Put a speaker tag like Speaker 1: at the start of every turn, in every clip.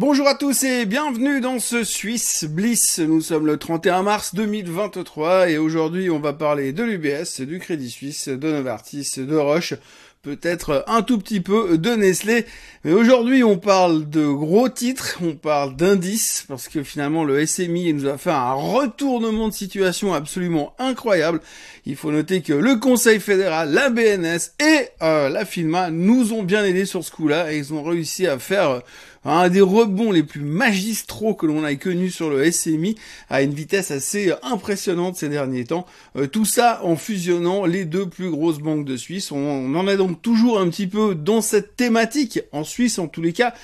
Speaker 1: Bonjour à tous et bienvenue dans ce Suisse Bliss. Nous sommes le 31 mars 2023 et aujourd'hui on va parler de l'UBS, du Crédit Suisse, de Novartis, de Roche, peut-être un tout petit peu de Nestlé. Mais aujourd'hui, on parle de gros titres, on parle d'indices, parce que finalement, le SMI nous a fait un retournement de situation absolument incroyable. Il faut noter que le Conseil fédéral, la BNS et euh, la FINMA nous ont bien aidés sur ce coup-là, et ils ont réussi à faire euh, un des rebonds les plus magistraux que l'on ait connus sur le SMI à une vitesse assez impressionnante ces derniers temps. Euh, tout ça en fusionnant les deux plus grosses banques de Suisse. On, en est donc toujours un petit peu dans cette thématique, en Suisse en tous les cas.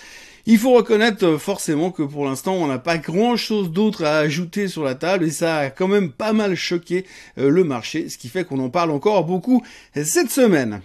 Speaker 1: Il faut reconnaître euh, forcément que pour l'instant on n'a pas grand chose d'autre à ajouter sur la table et ça a quand même pas mal choqué euh, le marché, ce qui fait qu'on en parle encore beaucoup cette semaine.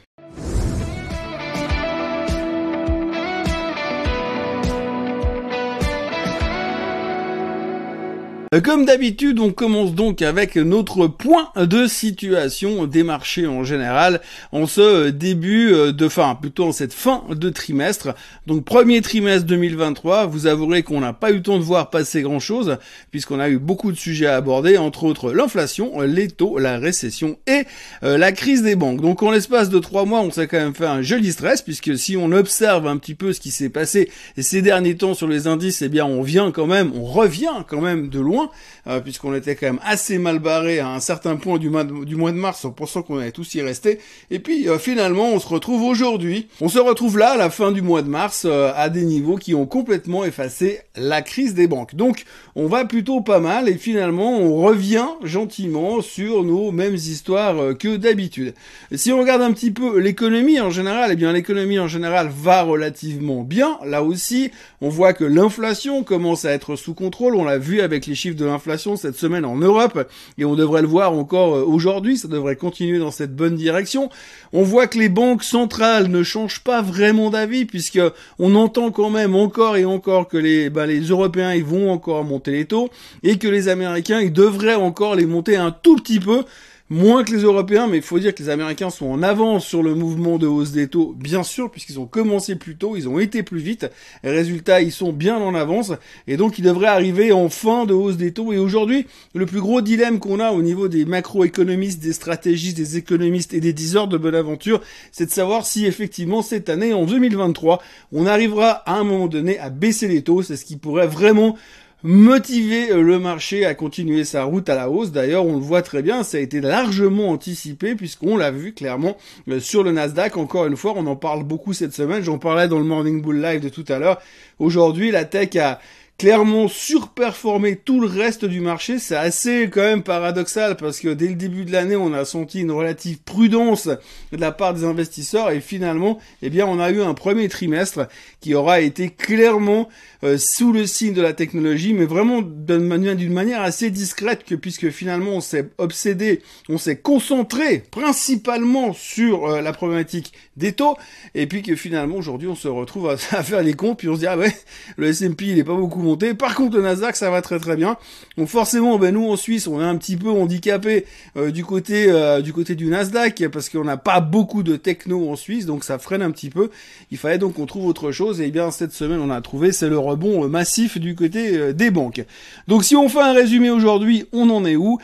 Speaker 1: Comme d'habitude, on commence donc avec notre point de situation des marchés en général en ce début euh, de fin, plutôt en cette fin de trimestre. Donc premier trimestre 2023, vous avouerez qu'on n'a pas eu le temps de voir passer grand chose puisqu'on a eu beaucoup de sujets à aborder, entre autres l'inflation, les taux, la récession et euh, la crise des banques. Donc en l'espace de trois mois, on s'est quand même fait un joli stress puisque si on observe un petit peu ce qui s'est passé ces derniers temps sur les indices, eh bien on vient quand même, on revient quand même de loin euh, puisqu'on était quand même assez mal barré à un certain point du mois de, mars en pensant qu'on allait tous y rester. Et puis euh, finalement, on se retrouve aujourd'hui. On se retrouve là à la fin du mois de mars euh, à des niveaux qui ont complètement effacé la crise des banques. Donc on va plutôt pas mal et finalement on revient gentiment sur nos mêmes histoires que d'habitude. Si on regarde un petit peu l'économie en général, eh bien l'économie en général va relativement bien. Là aussi, on voit que l'inflation commence à être sous contrôle. On l'a vu avec les chiffres de l'inflation cette semaine en Europe, et on devrait le voir encore euh, aujourd'hui, ça devrait continuer dans cette bonne direction. On voit que les banques centrales ne changent pas vraiment d'avis, puisque on entend quand même encore et encore que les, bah, les Européens ils vont encore monter les taux, et que les Américains ils devraient encore les monter un tout petit peu moins que les Européens, mais il faut dire que les Américains sont en avance sur le mouvement de hausse des taux, bien sûr, puisqu'ils ont commencé plus tôt, ils ont été plus vite, résultat, ils sont bien en avance, et donc ils devraient arriver en fin de hausse des taux, et aujourd'hui, le plus gros dilemme qu'on a au niveau des macroéconomistes, des stratégistes, des économistes et des diseurs de bonne aventure, c'est de savoir si effectivement cette année, en 2023, on arrivera à un moment donné à baisser les taux, c'est ce qui pourrait vraiment motiver euh, le marché à continuer sa route à la hausse. D'ailleurs, on le voit très bien, ça a été largement anticipé puisqu'on l'a vu clairement euh, sur le Nasdaq. Encore une fois, on en parle beaucoup cette semaine. J'en parlais dans le Morning Bull Live de tout à l'heure. Aujourd'hui, la tech a clairement surperformé tout le reste du marché. C'est assez quand même paradoxal parce que dès le début de l'année, on a senti une relative prudence de la part des investisseurs et finalement, eh bien, on a eu un premier trimestre qui aura été clairement euh, sous le signe de la technologie, mais vraiment d'une manière, assez discrète que puisque finalement on s'est obsédé, on s'est concentré principalement sur euh, la problématique des taux et puis que finalement aujourd'hui on se retrouve à, faire les comptes puis on se dit ah ouais le S&P il est pas beaucoup par contre, le Nasdaq, ça va très très bien. Donc forcément, ben nous en Suisse, on est un petit peu handicapé euh, du côté euh, du côté du Nasdaq parce qu'on n'a pas beaucoup de techno en Suisse, donc ça freine un petit peu. Il fallait donc qu'on trouve autre chose. Et bien cette semaine, on a trouvé, c'est le rebond euh, massif du côté des banques. Donc si on fait un résumé aujourd'hui, on en est où?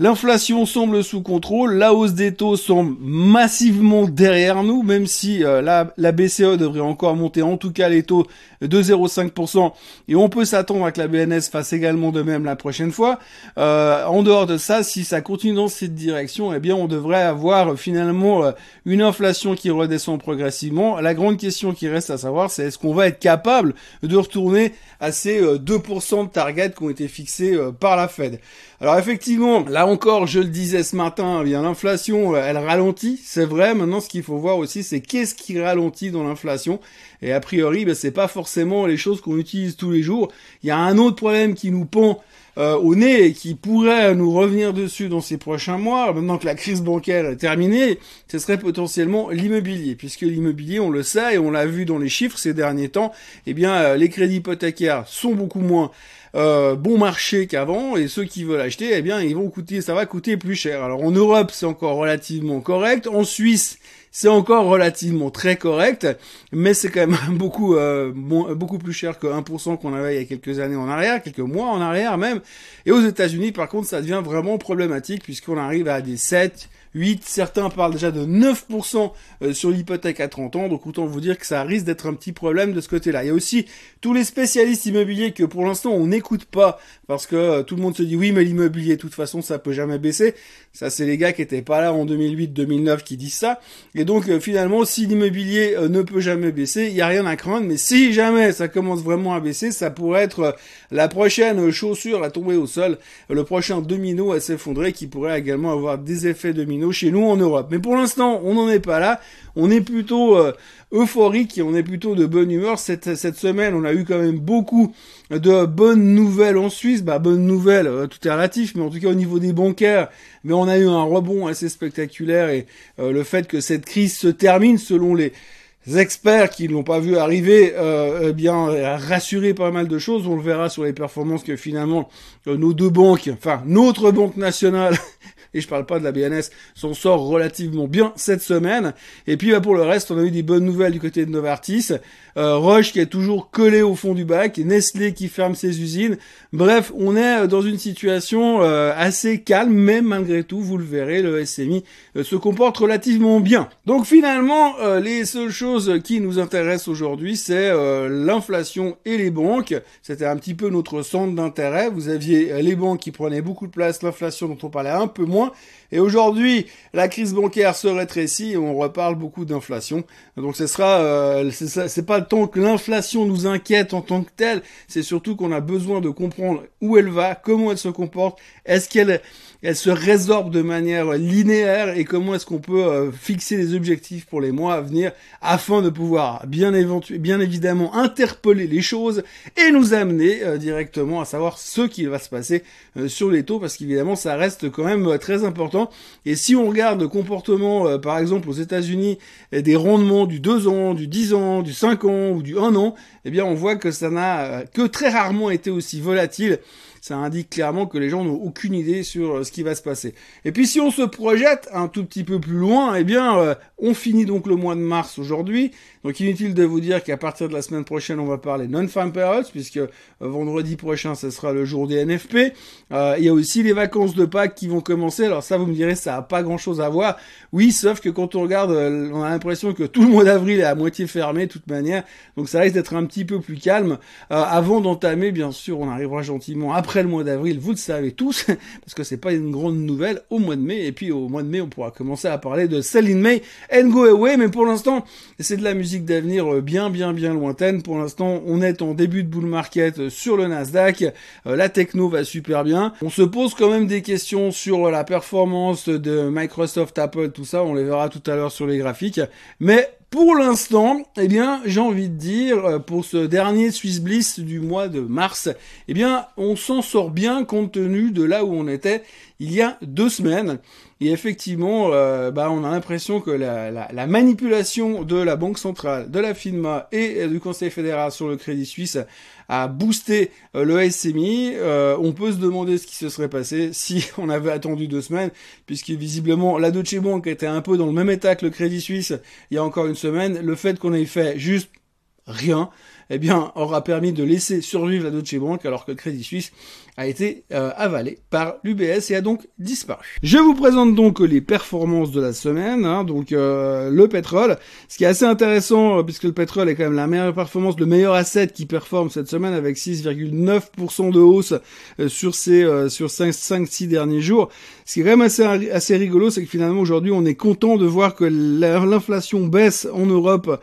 Speaker 1: L'inflation semble sous contrôle, la hausse des taux semble massivement derrière nous, même si euh, la, la, BCE devrait encore monter en tout cas les taux de 0,5%, et on peut s'attendre à que la BNS fasse également de même la prochaine fois. Euh, en dehors de ça, si ça continue dans cette direction, eh bien on devrait avoir finalement euh, une inflation qui redescend progressivement. La grande question qui reste à savoir, c'est est-ce qu'on va être capable de retourner à ces 2% de target qui ont été fixés par la Fed? Alors effectivement, là encore, je le disais ce matin, eh bien l'inflation, euh, elle ralentit, c'est vrai. Maintenant, ce qu'il faut voir aussi, c'est qu'est-ce qui ralentit dans l'inflation. Et a priori, ben, c'est pas forcément les choses qu'on utilise tous les jours. Il y a un autre problème qui nous pend euh, au nez et qui pourrait nous revenir dessus dans ces prochains mois, maintenant que la crise bancaire est terminée, ce serait potentiellement l'immobilier, puisque l'immobilier, on le sait et on l'a vu dans les chiffres ces derniers temps, eh bien euh, les crédits hypothécaires sont beaucoup moins euh, bon marché qu'avant et ceux qui veulent acheter, eh bien, ils vont coûter, ça va coûter plus cher. Alors en Europe, c'est encore relativement correct. En Suisse, c'est encore relativement très correct, mais c'est quand même beaucoup euh, beaucoup plus cher que 1% qu'on avait il y a quelques années en arrière, quelques mois en arrière même. Et aux États-Unis, par contre, ça devient vraiment problématique puisqu'on arrive à des 7, 8, certains parlent déjà de 9% euh, sur l'hypothèque à 30 ans, donc autant vous dire que ça risque d'être un petit problème de ce côté-là. Il y a aussi tous les spécialistes immobiliers que pour l'instant on n'écoute pas parce que euh, tout le monde se dit oui mais l'immobilier de toute façon ça peut jamais baisser. Ça c'est les gars qui étaient pas là en 2008-2009 qui disent ça. Et donc euh, finalement si l'immobilier ne peut jamais baisser, il y a rien à craindre, mais si jamais ça commence vraiment à baisser, ça pourrait être la prochaine chaussure à tomber au sol, le prochain domino à s'effondrer qui pourrait également avoir des effets chez nous en Europe. Mais pour l'instant, on n'en est pas là. On est plutôt euh, euphorique et on est plutôt de bonne humeur. Cette, cette semaine, on a eu quand même beaucoup de bonnes nouvelles en Suisse. Bah, bonnes nouvelles, euh, tout est relatif, mais en tout cas au niveau des bancaires, mais on a eu un rebond assez spectaculaire et euh, le fait que cette crise se termine selon les experts qui l'ont pas vu arriver, euh, eh bien rassuré pas mal de choses. On le verra sur les performances que finalement nos deux banques, enfin notre banque nationale et je parle pas de la BNS, s'en sort relativement bien cette semaine. Et puis bah, pour le reste, on a eu des bonnes nouvelles du côté de Novartis. Euh, Roche qui est toujours collé au fond du bac, Nestlé qui ferme ses usines. Bref, on est euh, dans une situation euh, assez calme, mais malgré tout, vous le verrez, le SMI se comporte relativement bien. Donc finalement, les seules choses qui nous intéressent aujourd'hui, c'est l'inflation et les banques. C'était un petit peu notre centre d'intérêt. Vous aviez les banques qui prenaient beaucoup de place, l'inflation dont on parlait un peu moins. Et aujourd'hui, la crise bancaire se rétrécit et on reparle beaucoup d'inflation. Donc ce sera, euh, c'est pas tant que l'inflation nous inquiète en tant que telle, c'est surtout qu'on a besoin de comprendre où elle va, comment elle se comporte, est-ce qu'elle elle se résorbe de manière linéaire et comment est-ce qu'on peut euh, fixer des objectifs pour les mois à venir afin de pouvoir bien, bien évidemment interpeller les choses et nous amener euh, directement à savoir ce qui va se passer euh, sur les taux parce qu'évidemment ça reste quand même très important. Et si on regarde le comportement par exemple aux États-Unis des rendements du 2 ans, du 10 ans, du 5 ans ou du 1 an, eh bien on voit que ça n'a que très rarement été aussi volatile ça indique clairement que les gens n'ont aucune idée sur euh, ce qui va se passer. Et puis si on se projette un tout petit peu plus loin, eh bien, euh, on finit donc le mois de mars aujourd'hui. Donc inutile de vous dire qu'à partir de la semaine prochaine, on va parler non-farm payrolls, puisque euh, vendredi prochain, ce sera le jour des NFP. il y a aussi les vacances de Pâques qui vont commencer. Alors ça, vous me direz, ça a pas grand-chose à voir. Oui, sauf que quand on regarde, on a l'impression que tout le mois d'avril est à moitié fermé, de toute manière. Donc ça risque d'être un petit peu plus calme. avant d'entamer, bien sûr, on arrivera gentiment après le mois d'avril, vous le savez tous, parce que c'est pas une grande nouvelle au mois de mai. Et puis au mois de mai, on pourra commencer à parler de Sell in May and Go Away. Mais pour l'instant, c'est de la musique d'avenir euh, bien, bien, bien lointaine. Pour l'instant, on est en début de bull market euh, sur le Nasdaq. Euh, la techno va super bien. On se pose quand même des questions sur la performance de Microsoft, Apple, tout ça. On les verra tout à l'heure sur les graphiques. Mais pour l'instant, eh bien, j'ai envie de dire, pour ce dernier Swiss Bliss du mois de mars, eh bien, on s'en sort bien compte tenu de là où on était il y a deux semaines. Et effectivement, euh, bah, on a l'impression que la, la, manipulation de la Banque centrale, de la FINMA et du Conseil fédéral sur le Crédit Suisse a boosté euh, le SMI. Euh, on peut se demander ce qui se serait passé si on avait attendu deux semaines, puisque visiblement la Deutsche Bank était un peu dans le même état que le Crédit Suisse il y a encore une semaine. Le fait qu'on ait fait juste rien, eh bien, aura permis de laisser survivre la Deutsche Bank alors que Crédit Suisse a été euh, avalé par l'UBS et a donc disparu. Je vous présente donc les performances de la semaine, hein, donc euh, le pétrole, ce qui est assez intéressant euh, puisque le pétrole est quand même la meilleure performance, le meilleur asset qui performe cette semaine avec 6,9% de hausse sur ces sur 5 5 6 derniers jours. Ce qui est quand même assez assez rigolo, c'est que finalement aujourd'hui on est content de voir que l'inflation baisse en Europe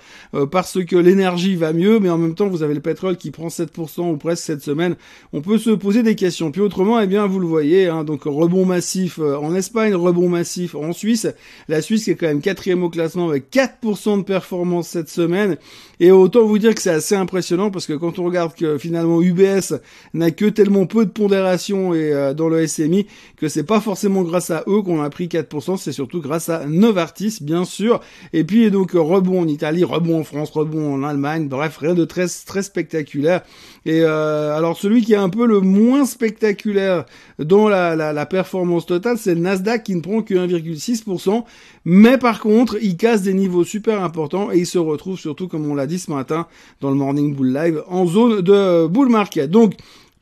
Speaker 1: parce que l'énergie va mieux, mais en même temps vous avez le pétrole qui prend 7% ou presque cette semaine. On peut se poser des questions puis autrement, eh bien, vous le voyez, hein, donc rebond massif euh, en Espagne, rebond massif en Suisse. La Suisse qui est quand même quatrième au classement avec 4% de performance cette semaine. Et autant vous dire que c'est assez impressionnant parce que quand on regarde que finalement UBS n'a que tellement peu de pondération et euh, dans le SMI que c'est pas forcément grâce à eux qu'on a pris 4%, c'est surtout grâce à Novartis bien sûr. Et puis donc rebond en Italie, rebond en France, rebond en Allemagne, bref rien de très très spectaculaire. Et alors celui qui est un peu le moins spectaculaire dans la, la, la performance totale, c'est le Nasdaq qui ne prend que 1,6%, mais par contre, il casse des niveaux super importants et il se retrouve surtout, comme on l'a dit ce matin dans le Morning Bull Live, en zone de bull market. Donc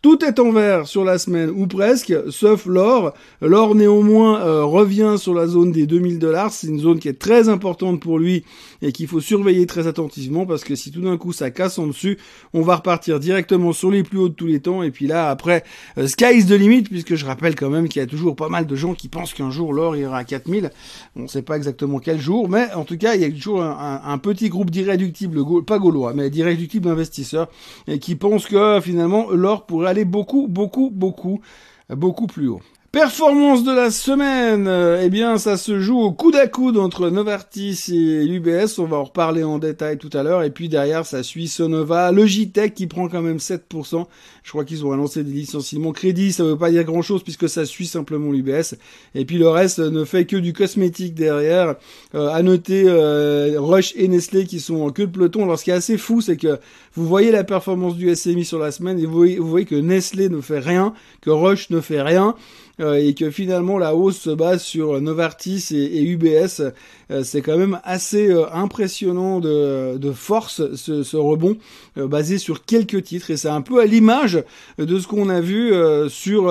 Speaker 1: tout est en vert sur la semaine ou presque, sauf l'or. L'or néanmoins euh, revient sur la zone des 2000 dollars. C'est une zone qui est très importante pour lui et qu'il faut surveiller très attentivement parce que si tout d'un coup ça casse en dessus, on va repartir directement sur les plus hauts de tous les temps. Et puis là après, euh, sky is the limit puisque je rappelle quand même qu'il y a toujours pas mal de gens qui pensent qu'un jour l'or ira à 4000. On ne sait pas exactement quel jour, mais en tout cas il y a toujours un, petit groupe d'irréductibles, pas gaulois, mais d'irréductibles investisseurs et qui pensent que finalement l'or pourrait aller beaucoup, beaucoup, beaucoup, beaucoup plus haut. Performance de la semaine, eh bien ça se joue au coude à coude entre Novartis et l'UBS, on va en reparler en détail tout à l'heure, et puis derrière ça suit Sonova, Logitech qui prend quand même 7%, je crois qu'ils ont annoncé des licenciements. Crédits, ça veut pas dire grand chose puisque ça suit simplement l'UBS, et puis le reste ne fait que du cosmétique derrière, euh, à noter euh, Roche et Nestlé qui sont en queue de peloton, alors ce qui est assez fou c'est que vous voyez la performance du SMI sur la semaine et vous voyez, vous voyez que Nestlé ne fait rien, que Roche ne fait rien, euh, et que finalement la hausse se base sur Novartis et, UBS. Euh, c'est quand même assez euh, impressionnant de, de force ce, ce rebond basé sur quelques titres et c'est un peu à l'image de ce qu'on a vu sur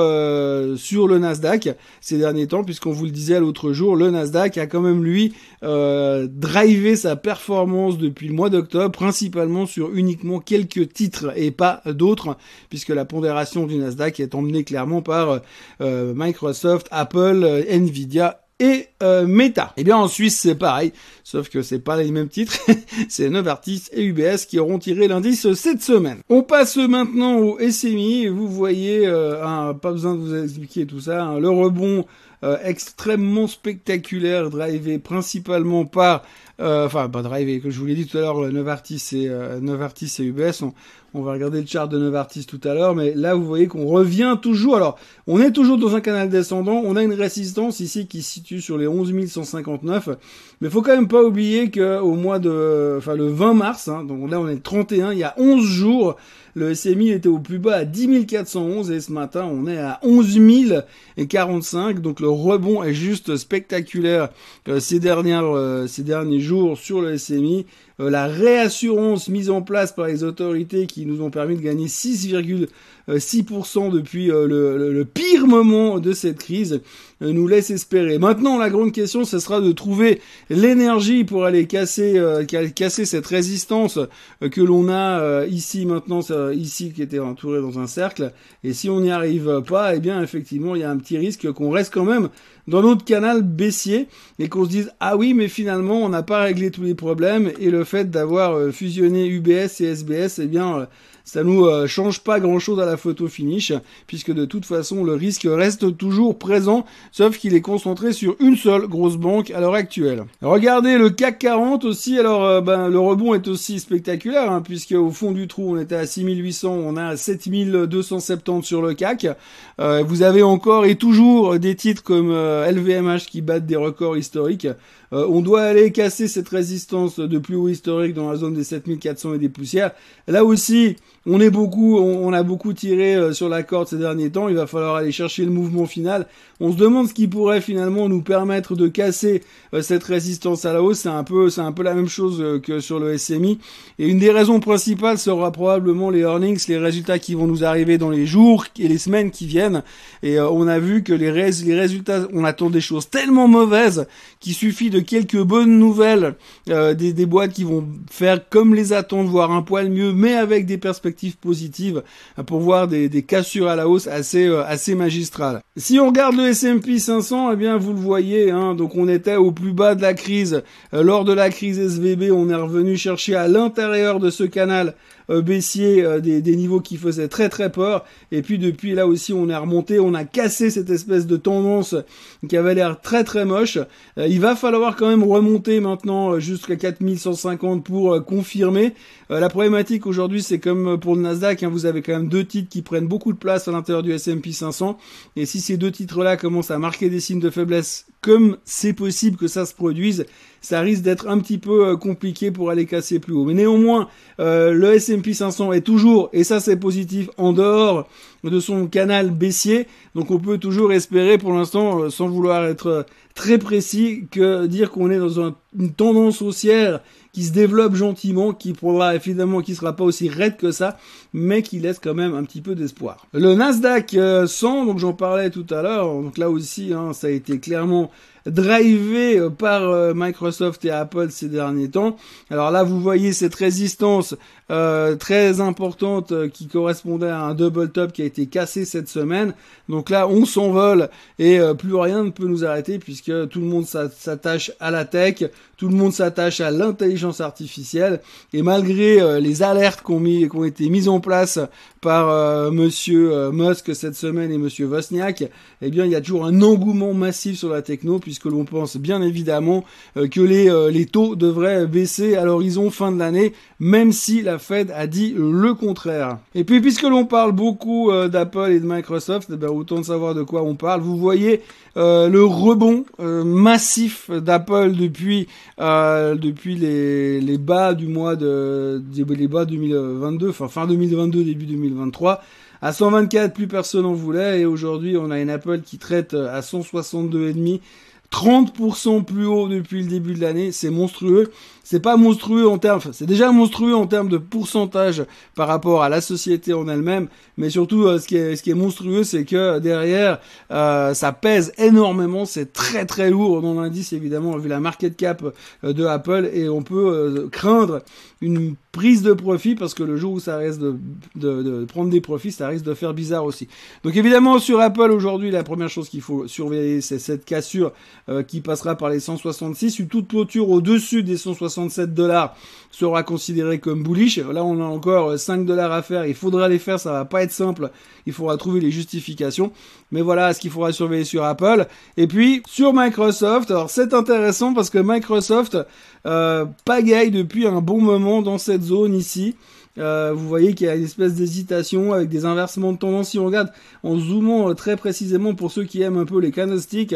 Speaker 1: sur le Nasdaq ces derniers temps puisqu'on vous le disait l'autre jour le Nasdaq a quand même lui drivé sa performance depuis le mois d'octobre principalement sur uniquement quelques titres et pas d'autres puisque la pondération du Nasdaq est emmenée clairement par Microsoft, Apple, euh, Nvidia et euh, Meta. Et eh bien en Suisse c'est pareil, sauf que c'est pas les mêmes titres, c'est Novartis et UBS qui auront tiré l'indice cette semaine. On passe maintenant au SMI, vous voyez, euh, pas besoin de vous expliquer tout ça, hein, le rebond extrêmement spectaculaire, drivé principalement par enfin pas drivé, que je vous l'ai dit tout à l'heure, Novartis et Novartis et UBS. On va regarder le chart de Novartis tout à l'heure, mais là vous voyez qu'on revient toujours. Alors, on est toujours dans un canal descendant. On a une résistance ici qui se situe sur les 11 159. Mais faut quand même pas oublier que au mois de, enfin le 20 mars, hein, donc là on est le 31, il y a 11 jours, le SMI était au plus bas à 10 411 et ce matin on est à 11 045. Donc le rebond est juste spectaculaire euh, ces dernières, euh, ces derniers jours sur le SMI. Euh, la réassurance mise en place par les autorités qui nous ont permis de gagner 6,5 euh, 6% depuis euh, le, pire moment de cette crise, euh, nous laisse espérer. Maintenant, la grande question, ce sera de trouver l'énergie pour aller casser, casser cette résistance que l'on a ici maintenant, ici qui était entourée dans un cercle. Et si on n'y arrive pas, eh bien effectivement, il y a un petit risque qu'on reste quand même dans notre canal baissier et qu'on se dise ah oui mais finalement on n'a pas réglé tous les problèmes et le fait d'avoir fusionné UBS et SBS eh bien ça nous euh, change pas grand chose à la photo finish, puisque de toute façon le risque reste toujours présent, sauf qu'il est concentré sur une seule grosse banque à l'heure actuelle. Regardez le CAC 40 aussi, alors euh, ben, le rebond est aussi spectaculaire, hein, puisque au fond du trou on était à 6800, on a 7270 sur le CAC. Euh, vous avez encore et toujours des titres comme LVMH qui battent des records historiques. on doit aller casser cette résistance de plus haut historique dans la zone des 7400 et des poussières. Là aussi, on est beaucoup, on, a beaucoup tiré euh, sur la corde ces derniers temps. Il va falloir aller chercher le mouvement final. On se demande ce qui pourrait finalement nous permettre de casser euh, cette résistance à la hausse. C'est un peu, c'est un peu la même chose euh, que sur le SMI. Et une des raisons principales sera probablement les earnings, les résultats qui vont nous arriver dans les jours et les semaines qui viennent. Et on a vu que les, les résultats, on attend des choses tellement mauvaises qu'il suffit de quelques bonnes nouvelles des, des boîtes qui vont faire comme les attendent, voire un poil mieux, mais avec des perspectives positive pour voir des, cassures à la hausse assez euh, assez magistrales. Si on regarde le S&P 500, eh bien vous le voyez, hein, donc on était au plus bas de la crise. Euh, lors de la crise SVB, on est revenu chercher à l'intérieur de ce canal baissier euh, des, niveaux qui faisaient très très peur. Et puis depuis là aussi on est remonté, on a cassé cette espèce de tendance qui avait l'air très très moche. Euh, il va falloir quand même remonter maintenant jusqu'à 4150 pour confirmer. la problématique aujourd'hui c'est comme pour le Nasdaq, hein, vous avez quand même deux titres qui prennent beaucoup de place à l'intérieur du S&P 500. Et si ces deux titres là commencent à marquer des signes de faiblesse comme c'est possible que ça se produise, ça risque d'être un petit peu compliqué pour aller casser plus haut. Mais néanmoins, le S&P 500 est toujours, et ça c'est positif, en dehors de son canal baissier. Donc on peut toujours espérer pour l'instant, sans vouloir être très précis, que dire qu'on est dans une tendance haussière qui se développe gentiment, qui pourra évidemment qui sera pas aussi raide que ça, mais qui laisse quand même un petit peu d'espoir. Le Nasdaq 100, euh, donc j'en parlais tout à l'heure, donc là aussi hein, ça a été clairement drivé euh, par euh, Microsoft et Apple ces derniers temps. Alors là, vous voyez cette résistance euh, très importante qui correspondait à un double top qui a été cassé cette semaine. Donc là, on s'envole et plus rien ne peut nous arrêter puisque tout le monde s'attache à la tech, tout le monde s'attache à l'intelligence artificielle et malgré les alertes qu'on ont été mises en place par Monsieur Musk cette semaine et Monsieur Wozniak, eh bien, il y a toujours un engouement massif sur la techno puisque l'on pense bien évidemment euh, que les, euh, les taux devraient baisser à l'horizon fin de l'année, même si la Fed a dit le contraire. Et puis puisque l'on parle beaucoup euh, d'Apple et de Microsoft, eh ben, autant de savoir de quoi on parle. Vous voyez le rebond massif d'Apple depuis les bas du mois de les bas 2022, enfin fin 2022 début 2023. À 124, plus personne en voulait et aujourd'hui on a une Apple qui traite à 162,5 30% plus haut depuis le début de l'année, c'est monstrueux. C'est pas monstrueux en termes, c'est déjà monstrueux en termes de pourcentage par rapport à la société en elle-même, mais surtout euh, ce qui est monstrueux, c'est que derrière euh, ça pèse énormément, c'est très très lourd dans l'indice évidemment vu la market cap euh, de Apple. Et on peut craindre une prise de profit parce que le jour où ça risque de, de, de, prendre des profits, ça risque de faire bizarre aussi. Donc évidemment sur Apple aujourd'hui, la première chose qu'il faut surveiller, c'est cette cassure qui passera par les 166, une toute clôture au-dessus des 166 67 dollars sera considéré comme bullish. Là, on a encore 5 dollars à faire. Il faudra les faire. Ça va pas être simple. Il faudra trouver les justifications. Mais voilà ce qu'il faudra surveiller sur Apple. Et puis, sur Microsoft. Alors, c'est intéressant parce que Microsoft euh, pagaille depuis un bon moment dans cette zone ici. Euh, vous voyez qu'il y a une espèce d'hésitation avec des inversements de tendance. Si on regarde en zoomant euh, très précisément pour ceux qui aiment un peu les candlesticks,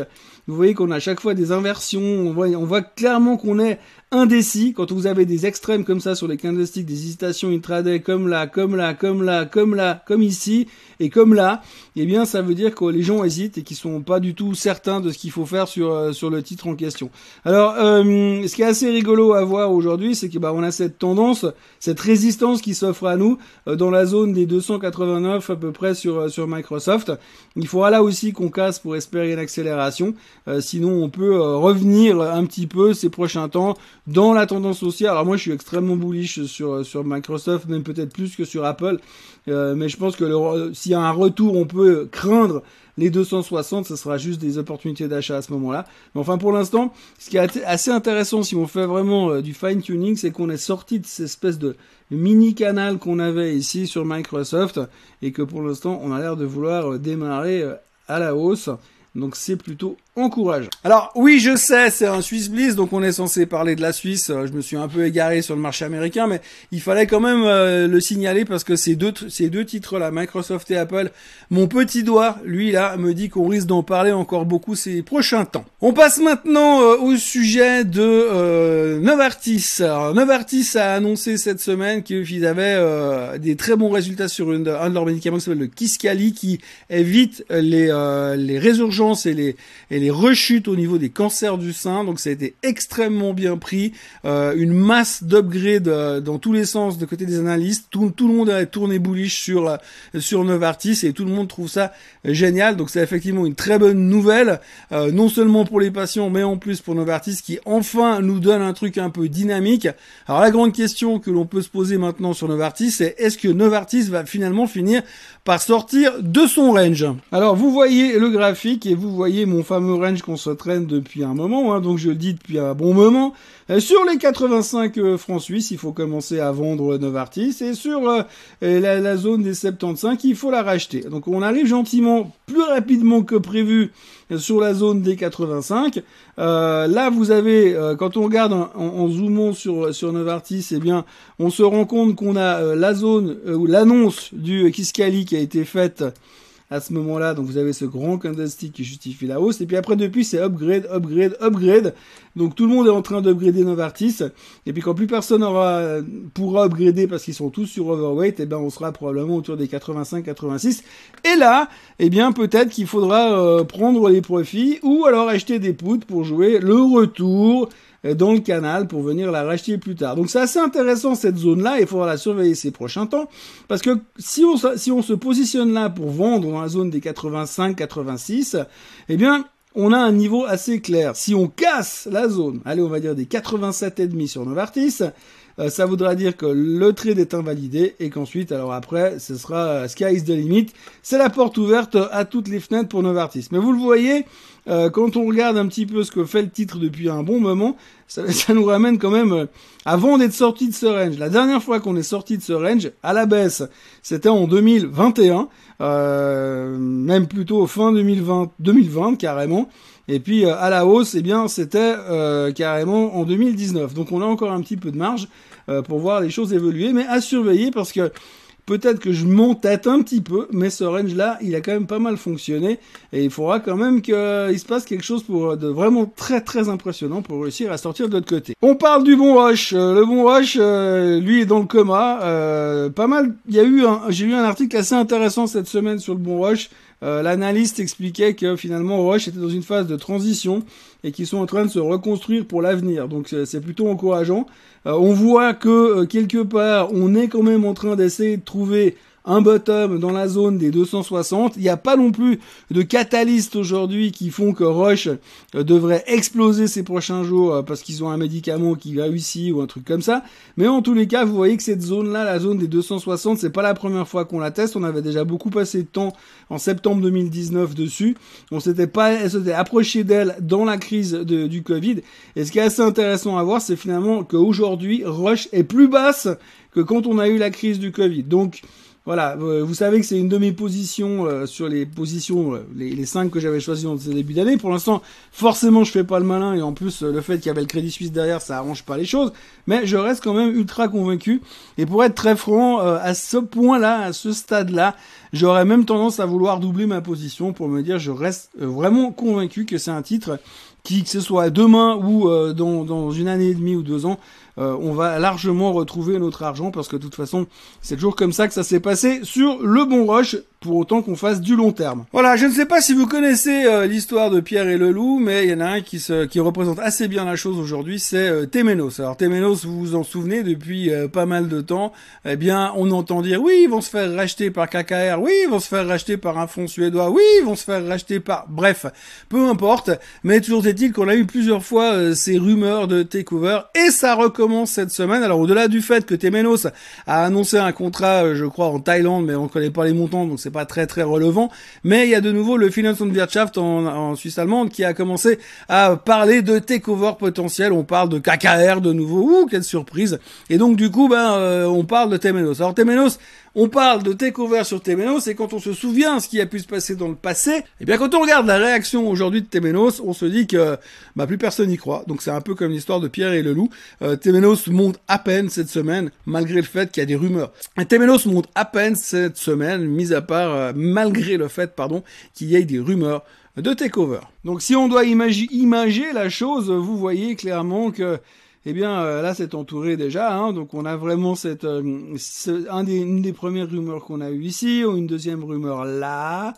Speaker 1: vous voyez qu'on a à chaque fois des inversions. On voit, on voit clairement qu'on est indécis. Quand vous avez des extrêmes comme ça sur les candlesticks, des hésitations intraday comme là, comme là, comme là, comme là, comme ici et comme là, eh bien ça veut dire que les gens hésitent et qu'ils sont pas du tout certains de ce qu'il faut faire sur euh, sur le titre en question. Alors euh, ce qui est assez rigolo à voir aujourd'hui, c'est que bah on a cette tendance, cette résistance qui s'offre à nous euh, dans la zone des 289 à peu près sur sur Microsoft. Il faudra là aussi qu'on casse pour espérer une accélération. Sinon on peut revenir un petit peu ces prochains temps dans la tendance haussière. Alors moi je suis extrêmement bullish sur sur Microsoft, même peut-être plus que sur Apple, euh, mais je pense que s'il y a un retour, on peut craindre les 260, ce sera juste des opportunités d'achat à ce moment-là. Mais enfin, pour l'instant, ce qui est assez intéressant si on fait vraiment euh, du fine-tuning, c'est qu'on est sorti de cette espèce de mini canal qu'on avait ici sur Microsoft et que pour l'instant, on a l'air de vouloir euh, démarrer à la hausse. Donc c'est plutôt encourageant. Alors oui, je sais, c'est un Swiss Bliss, donc on est censé parler de la Suisse. Je me suis un peu égaré sur le marché américain, mais il fallait quand même euh, le signaler parce que ces deux, titres-là, Microsoft et Apple, mon petit doigt, lui là, me dit qu'on risque d'en parler encore beaucoup ces prochains temps. On passe maintenant euh, au sujet de euh, Novartis. Novartis a annoncé cette semaine qu'ils avaient des très bons résultats sur un de leurs médicaments qui s'appelle le Kisqali, qui évite les résurgences et les, et les rechutes au niveau des cancers du sein. Donc ça a été extrêmement bien pris. Euh, une masse d'upgrade euh, dans tous les sens de côté des analystes. Tout, tout le monde a tourné bullish sur, euh, sur Novartis et tout le monde trouve ça génial. Donc c'est effectivement une très bonne nouvelle, non seulement pour les patients, mais en plus pour Novartis qui enfin nous donne un truc un peu dynamique. Alors la grande question que l'on peut se poser maintenant sur Novartis, c'est est-ce que Novartis va finalement finir par sortir de son range? Alors vous voyez le graphique et vous voyez mon fameux range qu'on se traîne depuis un moment, hein, donc je le dis depuis un bon moment. Euh, sur les 85 euh, francs suisses, il faut commencer à vendre Novartis, et sur euh, la, zone des 75, il faut la racheter. Donc on arrive gentiment, plus rapidement que prévu, sur la zone des 85. là, vous avez, quand on regarde en, zoomant sur sur Novartis, eh bien, on se rend compte qu'on a la zone ou l'annonce du Kiscali qui a été faite à ce moment-là. Donc vous avez ce grand candlestick qui justifie la hausse. Et puis après, depuis, c'est upgrade, upgrade, upgrade. Donc tout le monde est en train d'upgrader Novartis. Et puis quand plus personne aura pourra upgrader parce qu'ils sont tous sur overweight, eh ben on sera probablement autour des 85-86. Et là, eh bien peut-être qu'il faudra euh, prendre les profits ou alors acheter des poutres pour jouer le retour dans le canal pour venir la racheter plus tard. Donc c'est assez intéressant cette zone-là, il faudra la surveiller ces prochains temps, parce que si on, si on se positionne là pour vendre dans la zone des 85-86, eh bien on a un niveau assez clair. Si on casse la zone, allez on va dire des 87,5 sur Novartis, euh, ça voudra dire que le trade est invalidé et qu'ensuite, alors après, ce sera euh, Sky is the limit. C'est la porte ouverte à toutes les fenêtres pour Novartis. Mais vous le voyez, euh, quand on regarde un petit peu ce que fait le titre depuis un bon moment, ça, nous ramène quand même avant d'être sorti de ce range. La dernière fois qu'on est sorti de ce range à la baisse, c'était en 2021, même plutôt fin 2020, 2020 carrément. Et puis à la hausse, eh bien, c'était carrément en 2019. Donc on a encore un petit peu de marge. Euh, pour voir les choses évoluer, mais à surveiller parce que peut-être que je m'entête un petit peu, mais ce range-là, il a quand même pas mal fonctionné, et il faudra quand même qu'il se passe quelque chose pour euh, de vraiment très très impressionnant pour réussir à sortir de l'autre côté. On parle du bon rush. Euh, le bon rush, lui est dans le coma. pas mal. Il y a eu, j'ai eu un article assez intéressant cette semaine sur le bon rush. L'analyste expliquait que finalement Rush était dans une phase de transition et qu'ils sont en train de se reconstruire pour l'avenir. Donc c'est plutôt encourageant. Euh, on voit que euh, quelque part, on est quand même en train d'essayer de trouver un bottom dans la zone des 260. Il n'y a pas non plus de catalystes aujourd'hui qui font que Roche euh, devrait exploser ces prochains jours euh, parce qu'ils ont un médicament qui va ici ou un truc comme ça. Mais en tous les cas, vous voyez que cette zone-là, la zone des 260, c'est pas la première fois qu'on la teste. On avait déjà beaucoup passé de temps en septembre 2019 dessus. On s'était pas, s'était approché d'elle dans la crise du Covid. Et ce qui est assez intéressant à voir, c'est finalement qu'aujourd'hui, Roche est plus basse que quand on a eu la crise du Covid. Donc, voilà, euh, vous savez que c'est une de mes positions euh, sur les positions, euh, les, les cinq que j'avais choisies en ce début d'année. Pour l'instant, forcément, je fais pas le malin et en plus, le fait qu'il y avait le Crédit Suisse derrière, ça arrange pas les choses. Mais je reste quand même ultra convaincu. Et pour être très franc, à ce point-là, à ce stade-là, j'aurais même tendance à vouloir doubler ma position pour me dire, je reste vraiment convaincu que c'est un titre qui, que ce soit demain ou dans, dans une année et demie ou deux ans, euh, on va largement retrouver notre argent parce que de toute façon, c'est toujours comme ça que ça s'est passé sur le bon rush pour autant qu'on fasse du long terme. Voilà, je ne sais pas si vous connaissez euh, l'histoire de Pierre et le loup, mais il y en a un qui, se, qui représente assez bien la chose aujourd'hui, c'est euh, Téménos. Alors Téménos, vous vous en souvenez, depuis pas mal de temps, eh bien, on entend dire, oui, ils vont se faire racheter par KKR, oui, ils vont se faire racheter par un fonds suédois, oui, ils vont se faire racheter par... Bref, peu importe, mais toujours est-il qu'on a eu plusieurs fois ces rumeurs de takeover, et ça recommence cette semaine. Alors au-delà du fait que Temenos a annoncé un contrat, euh, je crois, en Thaïlande, mais on connaît pas les montants, donc c'est pas très très relevant. Mais il y a de nouveau le Finance und Wirtschaft en, Suisse allemande qui a commencé à parler de takeover potentiel. On parle de KKR de nouveau. Ouh, quelle surprise Et donc du coup, ben, euh, on parle de Temenos. Alors Temenos, on parle de takeover sur Temenos et quand on se souvient ce qui a pu se passer dans le passé, eh bien quand on regarde la réaction aujourd'hui de Temenos, on se dit que bah, plus personne n'y croit. Donc c'est un peu comme l'histoire de Pierre et le loup. Euh, Temenos monte à peine cette semaine, malgré le fait qu'il y a des rumeurs. Et Temenos monte à peine cette semaine, mis à part, euh, malgré le fait, pardon, qu'il y ait des rumeurs de takeover. Donc si on doit imaginer la chose, vous voyez clairement que eh bien euh, là c'est entouré déjà, hein, donc on a vraiment cette, euh, un des, une des premières rumeurs qu'on a eu ici, ou une deuxième rumeur là,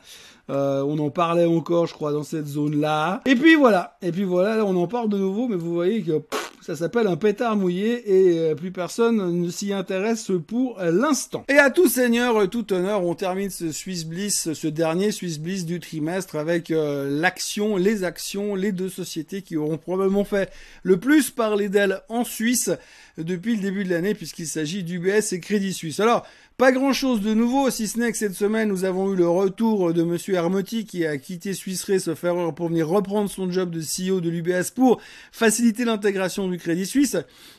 Speaker 1: euh, on en parlait encore, je crois, dans cette zone-là. Et puis voilà, et puis voilà, on en parle de nouveau, mais vous voyez que ça s'appelle un pétard mouillé et euh, plus personne ne s'y intéresse pour l'instant. Et à tout seigneur, tout honneur, on termine ce Swiss Bliss, ce dernier Swiss Bliss du trimestre avec euh, l'action, les actions, les deux sociétés qui auront probablement fait le plus parler d'elles en Suisse depuis le début de l'année puisqu'il s'agit d'UBS et Crédit Suisse. Alors, pas grand chose de nouveau, si ce n'est que cette semaine, nous avons eu le retour de monsieur Hermotti qui a quitté Swiss Re, sauf erreur, pour venir reprendre son job de CEO de l'UBS pour faciliter l'intégration du Crédit Suisse.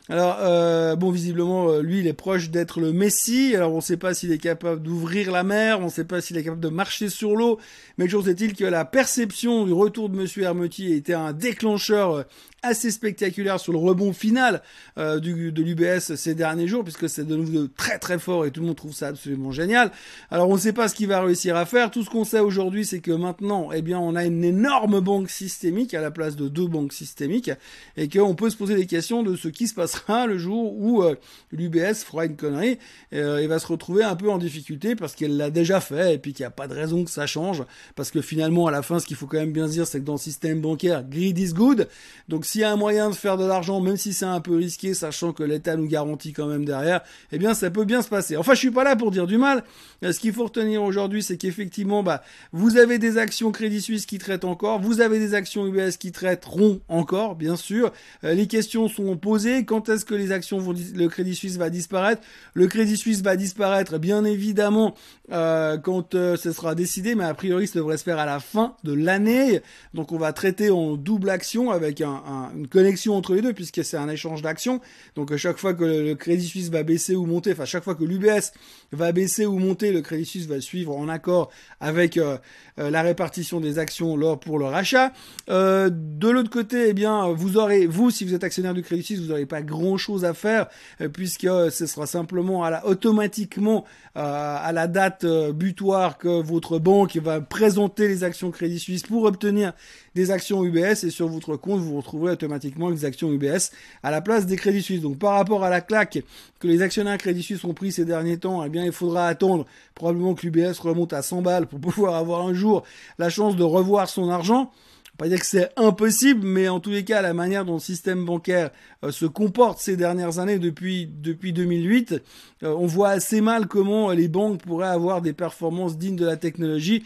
Speaker 1: Alors, euh, bon, visiblement, euh, lui, il est proche d'être le Messi. Alors, on ne sait pas s'il est capable d'ouvrir la mer, on ne sait pas s'il est capable de marcher sur l'eau, mais jour est-il que la perception du retour de monsieur Hermotti était un déclencheur euh, assez spectaculaire sur le rebond final du, de l'UBS ces derniers jours, puisque c'est de nouveau très très fort et tout le monde trouve trouve ça absolument génial. Alors on ne sait pas ce qu'il va réussir à faire. Tout ce qu'on sait aujourd'hui, c'est que maintenant, eh bien, on a une énorme banque systémique à la place de deux banques systémiques et qu'on peut se poser des questions de ce qui se passera le jour où euh, l'UBS fera une connerie euh, et va se retrouver un peu en difficulté parce qu'elle l'a déjà fait et puis qu'il n'y a pas de raison que ça change parce que finalement, à la fin, ce qu'il faut quand même bien dire, c'est que dans le système bancaire, greed is good. Donc s'il y a un moyen de faire de l'argent, même si c'est un peu risqué, sachant que l'État nous garantit quand même derrière, eh bien ça peut bien se passer. Enfin, je suis pas là pour dire du mal. Euh, ce qu'il faut retenir aujourd'hui, c'est qu'effectivement, bah, vous avez des actions Crédit Suisse qui traitent encore, vous avez des actions UBS qui traiteront encore, bien sûr. Euh, les questions sont posées. Quand est-ce que les actions vont, le Crédit Suisse va disparaître? Le Crédit Suisse va disparaître, bien évidemment, euh, quand ce sera décidé, mais a priori, ça devrait se faire à la fin de l'année. Donc, on va traiter en double action avec une connexion entre les deux, puisque c'est un échange d'actions. Donc, à chaque fois que le Crédit Suisse va baisser ou monter, enfin, chaque fois que l'UBS va baisser ou monter, le Crédit Suisse va suivre en accord avec euh, euh, la répartition des actions lors pour le rachat. Euh, de l'autre côté, eh bien, vous aurez, vous, si vous êtes actionnaire du Crédit Suisse, vous n'aurez pas grand-chose à faire puisque ce sera simplement à la, automatiquement à la date butoir que votre banque va présenter les actions Crédit Suisse pour obtenir des actions UBS et sur votre compte, vous retrouverez automatiquement les actions UBS à la place des Crédits Suisses. Donc par rapport à la claque que les actionnaires Crédit Suisse ont pris ces derniers temps, eh bien il faudra attendre probablement que l'UBS remonte à 100 balles pour pouvoir avoir un jour la chance de revoir son argent pas dire que c'est impossible, mais en tous les cas, la manière dont le système bancaire euh, se comporte ces dernières années depuis depuis 2008, euh, on voit assez mal comment les banques pourraient avoir des performances dignes de la technologie.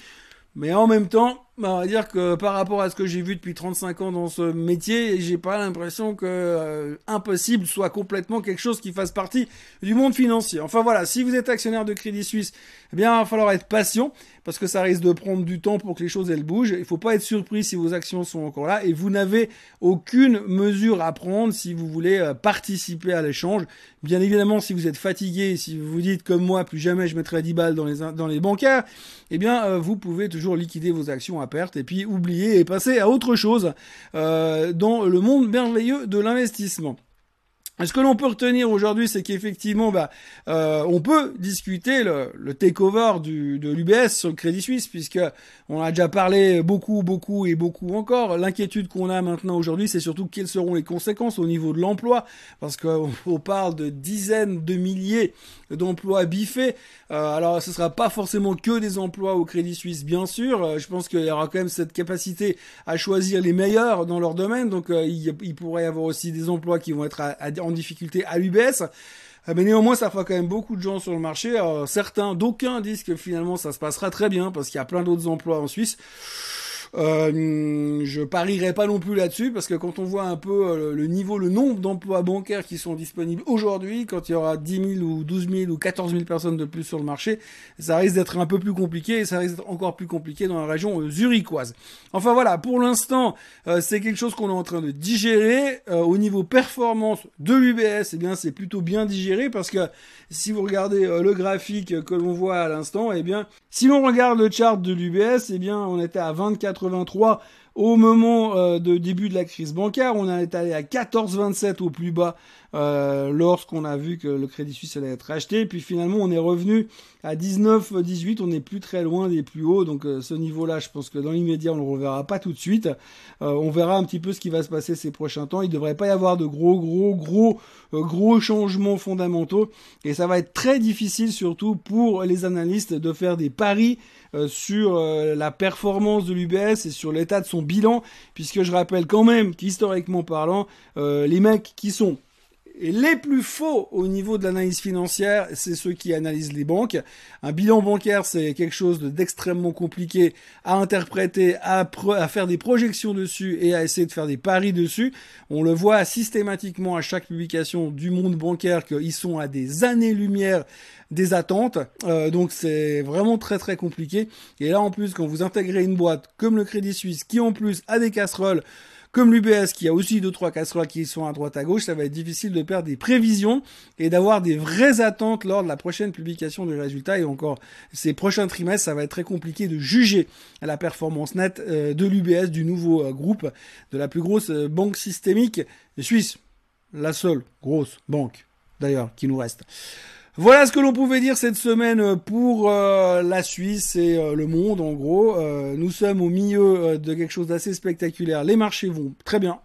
Speaker 1: Mais en même temps, bah, on va dire que par rapport à ce que j'ai vu depuis 35 ans dans ce métier, j'ai pas l'impression que euh, impossible soit complètement quelque chose qui fasse partie du monde financier. Enfin voilà, si vous êtes actionnaire de Crédit Suisse, eh bien il va falloir être patient parce que ça risque de prendre du temps pour que les choses elles bougent. Il faut pas être surpris si vos actions sont encore là et vous n'avez aucune mesure à prendre si vous voulez euh, participer à l'échange. Bien évidemment, si vous êtes fatigué, si vous vous dites comme moi, plus jamais je mettrai 10 balles dans les dans les bancaires, eh bien euh, vous pouvez toujours liquider vos actions perte et puis oublier et passer à autre chose euh, dans le monde merveilleux de l'investissement. Ce que l'on peut retenir aujourd'hui, c'est qu'effectivement, bah, euh, on peut discuter le, le takeover du, de l'UBS sur le Crédit Suisse, puisque on a déjà parlé beaucoup, beaucoup et beaucoup encore. L'inquiétude qu'on a maintenant aujourd'hui, c'est surtout quelles seront les conséquences au niveau de l'emploi, parce qu'on parle de dizaines de milliers d'emplois biffés. Euh, alors, ce sera pas forcément que des emplois au Crédit Suisse, bien sûr. Euh, je pense qu'il y aura quand même cette capacité à choisir les meilleurs dans leur domaine. Donc, euh, il, il, pourrait y avoir aussi des emplois qui vont être à, en difficulté à l'UBS. Euh, mais néanmoins, ça fera quand même beaucoup de gens sur le marché. certains, d'aucuns disent que finalement, ça se passera très bien parce qu'il y a plein d'autres emplois en Suisse. Euh, je parierai pas non plus là-dessus parce que quand on voit un peu euh, le niveau, le nombre d'emplois bancaires qui sont disponibles aujourd'hui, quand il y aura 10 000 ou 12 000 ou 14 000 personnes de plus sur le marché, ça risque d'être un peu plus compliqué et ça risque d'être encore plus compliqué dans la région euh, zurichoise. Enfin voilà, pour l'instant, c'est quelque chose qu'on est en train de digérer. au niveau performance de l'UBS, eh bien c'est plutôt bien digéré parce que si vous regardez le graphique que l'on voit à l'instant, eh bien si l'on regarde le chart de l'UBS, eh bien on était à 24 83 au moment euh, de début de la crise bancaire. On est allé à 14,27 au plus bas euh, lorsqu'on a vu que le Crédit Suisse allait être acheté. Puis finalement, on est revenu à 19,18. On n'est plus très loin des plus hauts. Donc euh, ce niveau-là, je pense que dans l'immédiat, on ne le reverra pas tout de suite. on verra un petit peu ce qui va se passer ces prochains temps. Il ne devrait pas y avoir de gros, gros, gros, gros changements fondamentaux. Et ça va être très difficile, surtout pour les analystes, de faire des paris euh, sur euh, la performance de l'UBS et sur l'état de son bilan, puisque je rappelle quand même qu'historiquement parlant, euh, les mecs qui sont les plus faux au niveau de l'analyse financière, c'est ceux qui analysent les banques. Un bilan bancaire, c'est quelque chose d'extrêmement compliqué à interpréter, à, à, faire des projections dessus et à essayer de faire des paris dessus. On le voit systématiquement à chaque publication du monde bancaire qu'ils sont à des années-lumière des attentes. Euh, donc c'est vraiment très très compliqué. Et là en plus quand vous intégrez une boîte comme le Crédit Suisse qui en plus a des casseroles comme l'UBS qui a aussi deux trois casseroles qui sont à droite à gauche, ça va être difficile de perdre des prévisions et d'avoir des vraies attentes lors de la prochaine publication du résultat et encore ces prochains trimestres, ça va être très compliqué de juger la performance nette euh, de l'UBS du nouveau euh, groupe de la plus grosse banque systémique suisse, la seule grosse banque d'ailleurs qui nous reste. Voilà ce que l'on pouvait dire cette semaine pour euh, la Suisse et euh, le monde en gros. Euh, nous sommes au milieu de quelque chose d'assez spectaculaire. Les marchés vont très bien.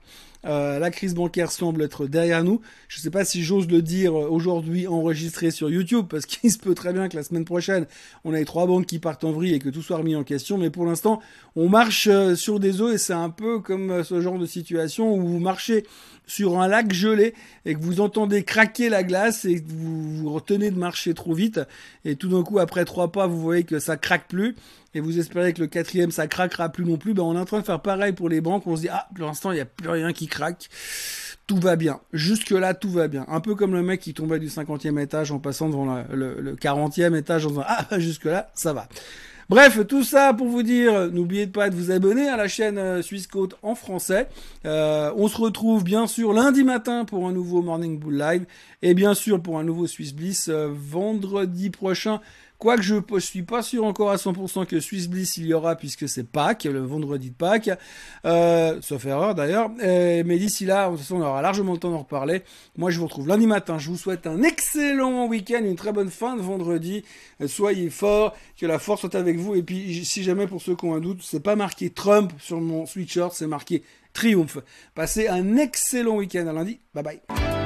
Speaker 1: Euh, la crise bancaire semble être derrière nous. Je ne sais pas si j'ose le dire aujourd'hui enregistré sur YouTube, parce qu'il se peut très bien que la semaine prochaine, on ait trois banques qui partent en vrille et que tout soit remis en question. Mais pour l'instant, on marche euh, sur des eaux et c'est un peu comme euh, ce genre de situation où vous marchez sur un lac gelé et que vous entendez craquer la glace et que vous vous retenez de marcher trop vite et tout d'un coup après trois pas vous voyez que ça craque plus et vous espérez que le quatrième ça craquera plus non plus, ben on est en train de faire pareil pour les banques. On se dit ah pour l'instant il n'y a plus rien qui craque, tout va bien. Jusque là tout va bien. Un peu comme le mec qui tombait du 50e étage en passant devant le, le 40e étage en disant ah jusque là ça va. Bref, tout ça pour vous dire, n'oubliez pas de vous abonner à la chaîne euh, Suisse Côte en français. Euh, on se retrouve bien sûr lundi matin pour un nouveau Morning Bull Live et bien sûr pour un nouveau Swiss Bliss euh, vendredi prochain Quoique je ne suis pas sûr encore à 100% que Swiss Bliss il y aura puisque c'est Pâques, le vendredi de Pâques, euh, sauf erreur d'ailleurs. Mais d'ici là, de toute façon, on aura largement le temps d'en reparler. Moi, je vous retrouve lundi matin. Je vous souhaite un excellent week-end, une très bonne fin de vendredi. Soyez forts, que la force soit avec vous. Et puis, si jamais pour ceux qui ont un doute, c'est pas marqué Trump sur mon sweatshirt, c'est marqué Triomphe. Passez un excellent week-end à lundi. Bye bye.